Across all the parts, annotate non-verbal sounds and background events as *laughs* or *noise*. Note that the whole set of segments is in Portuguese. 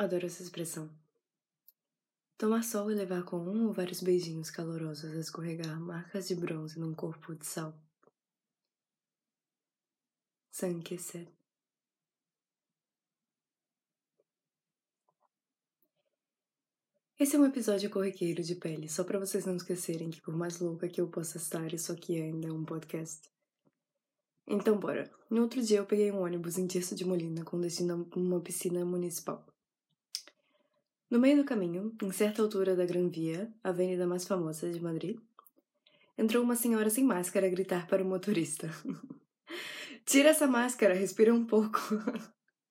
Adoro essa expressão. Tomar sol e levar com um ou vários beijinhos calorosos a escorregar marcas de bronze num corpo de sal. Sankeset. Esse é um episódio corriqueiro de pele, só para vocês não esquecerem que por mais louca que eu possa estar, isso aqui ainda é um podcast. Então bora. No outro dia eu peguei um ônibus em Tirso de Molina com destino a uma piscina municipal. No meio do caminho, em certa altura da Gran Via, a avenida mais famosa de Madrid, entrou uma senhora sem máscara a gritar para o motorista: *laughs* Tira essa máscara, respira um pouco.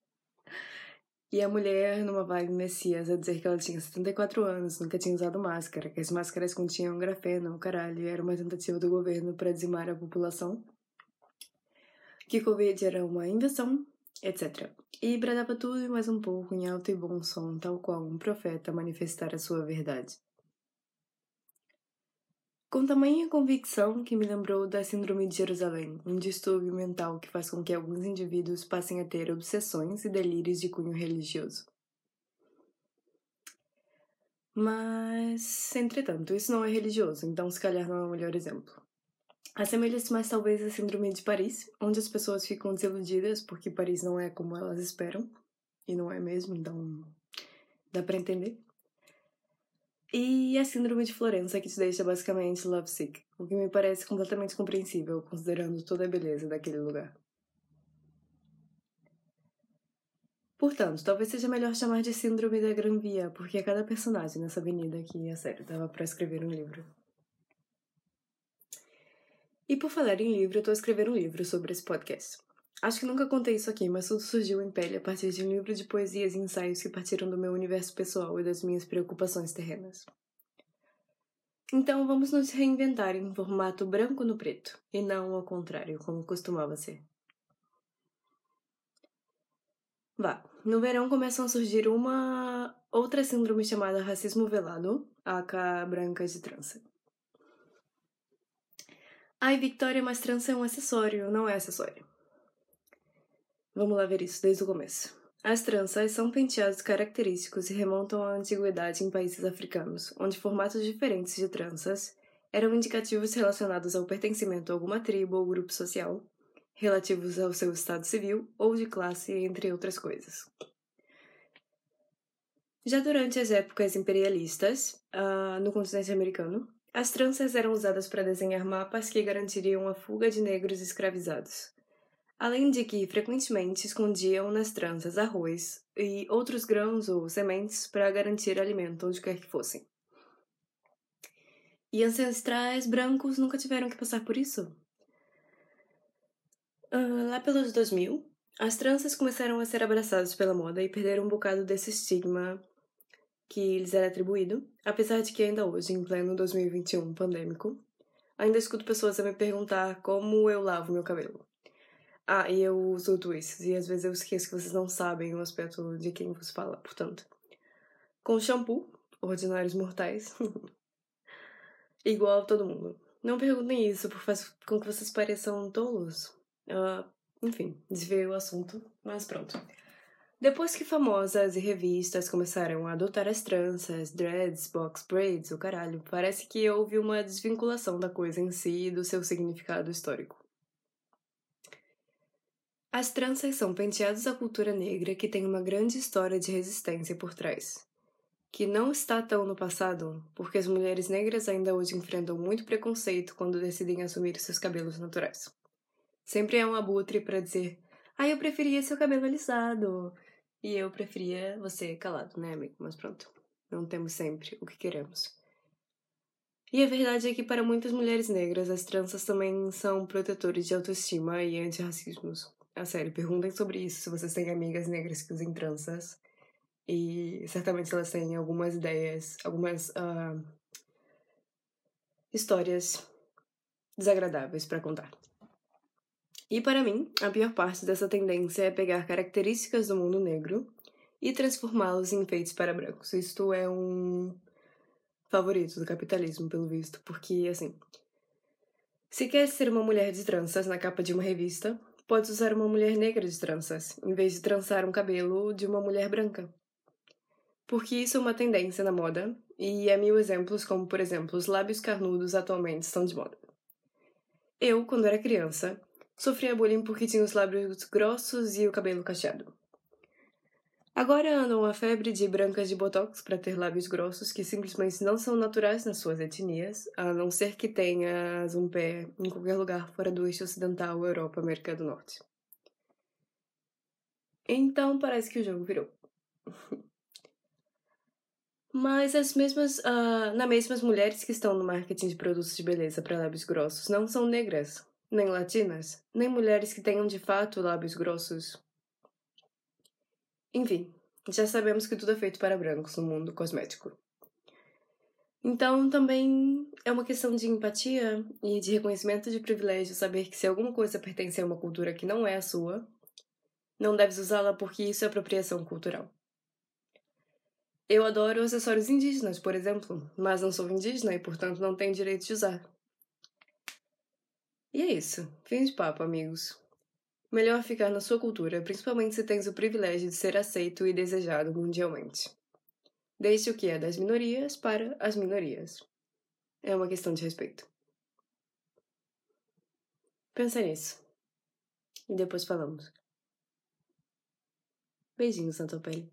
*laughs* e a mulher, numa vibe messias, a dizer que ela tinha 74 anos, nunca tinha usado máscara, que as máscaras continham grafeno, o caralho, era uma tentativa do governo para dizimar a população, que Covid era uma invenção etc. E bradava tudo e mais um pouco em alto e bom som, tal qual um profeta manifestar a sua verdade. Com tamanha convicção que me lembrou da Síndrome de Jerusalém, um distúrbio mental que faz com que alguns indivíduos passem a ter obsessões e delírios de cunho religioso. Mas, entretanto, isso não é religioso, então se calhar não é o melhor exemplo. Assemelha-se mais talvez à Síndrome de Paris, onde as pessoas ficam desiludidas porque Paris não é como elas esperam, e não é mesmo, então dá para entender. E a Síndrome de Florença, que te deixa basicamente lovesick, o que me parece completamente compreensível, considerando toda a beleza daquele lugar. Portanto, talvez seja melhor chamar de Síndrome da Gran Via, porque é cada personagem nessa avenida aqui, é sério, dava para escrever um livro. E por falar em livro, eu tô escrevendo um livro sobre esse podcast. Acho que nunca contei isso aqui, mas tudo surgiu em pele a partir de um livro de poesias e ensaios que partiram do meu universo pessoal e das minhas preocupações terrenas. Então vamos nos reinventar em formato branco no preto, e não ao contrário, como costumava ser. Vá, no verão começam a surgir uma outra síndrome chamada racismo velado, aka branca de trança. Ai, Victoria, mas trança é um acessório, não é acessório. Vamos lá ver isso desde o começo. As tranças são penteados característicos e remontam à antiguidade em países africanos, onde formatos diferentes de tranças eram indicativos relacionados ao pertencimento a alguma tribo ou grupo social, relativos ao seu estado civil ou de classe, entre outras coisas. Já durante as épocas imperialistas, uh, no continente americano, as tranças eram usadas para desenhar mapas que garantiriam a fuga de negros escravizados. Além de que frequentemente escondiam nas tranças arroz e outros grãos ou sementes para garantir alimento onde quer que fossem. E ancestrais brancos nunca tiveram que passar por isso? Uh, lá pelos 2000, as tranças começaram a ser abraçadas pela moda e perderam um bocado desse estigma que lhes era atribuído, apesar de que ainda hoje, em pleno 2021 pandêmico, ainda escuto pessoas a me perguntar como eu lavo meu cabelo. Ah, e eu uso twists, e às vezes eu esqueço que vocês não sabem o aspecto de quem vos fala, portanto. Com shampoo, ordinários mortais, *laughs* igual a todo mundo. Não perguntem isso, porque faz com que vocês pareçam tolos. Uh, enfim, desviei o assunto, mas pronto. Depois que famosas e revistas começaram a adotar as tranças, dreads, box braids, o caralho, parece que houve uma desvinculação da coisa em si e do seu significado histórico. As tranças são penteados da cultura negra que tem uma grande história de resistência por trás, que não está tão no passado, porque as mulheres negras ainda hoje enfrentam muito preconceito quando decidem assumir seus cabelos naturais. Sempre é um abutre para dizer: "Ah, eu preferia seu cabelo alisado", e eu preferia você calado, né, amigo? Mas pronto, não temos sempre o que queremos. E a verdade é que para muitas mulheres negras, as tranças também são protetores de autoestima e antirracismos. A sério, perguntem sobre isso se vocês têm amigas negras que usem tranças. E certamente elas têm algumas ideias, algumas uh, histórias desagradáveis para contar. E para mim, a pior parte dessa tendência é pegar características do mundo negro e transformá-los em enfeites para brancos. Isto é um favorito do capitalismo, pelo visto, porque assim, se quer ser uma mulher de tranças na capa de uma revista, pode usar uma mulher negra de tranças, em vez de trançar um cabelo de uma mulher branca. porque isso é uma tendência na moda e há mil exemplos, como por exemplo, os lábios carnudos atualmente estão de moda. Eu, quando era criança, sofria bullying porque tinha os lábios grossos e o cabelo cacheado. Agora andam a febre de brancas de botox para ter lábios grossos que simplesmente não são naturais nas suas etnias, a não ser que tenhas um pé em qualquer lugar fora do eixo ocidental, Europa, América do Norte. Então parece que o jogo virou. *laughs* Mas as mesmas, uh, na mesma, as mulheres que estão no marketing de produtos de beleza para lábios grossos não são negras, nem latinas, nem mulheres que tenham de fato lábios grossos. Enfim, já sabemos que tudo é feito para brancos no mundo cosmético. Então, também é uma questão de empatia e de reconhecimento de privilégio saber que se alguma coisa pertence a uma cultura que não é a sua, não deves usá-la porque isso é apropriação cultural. Eu adoro acessórios indígenas, por exemplo, mas não sou indígena e, portanto, não tenho direito de usar. E é isso. Fim de papo, amigos. Melhor ficar na sua cultura, principalmente se tens o privilégio de ser aceito e desejado mundialmente. Deixe o que é das minorias para as minorias. É uma questão de respeito. Pensa nisso. E depois falamos. Beijinhos na tua pele.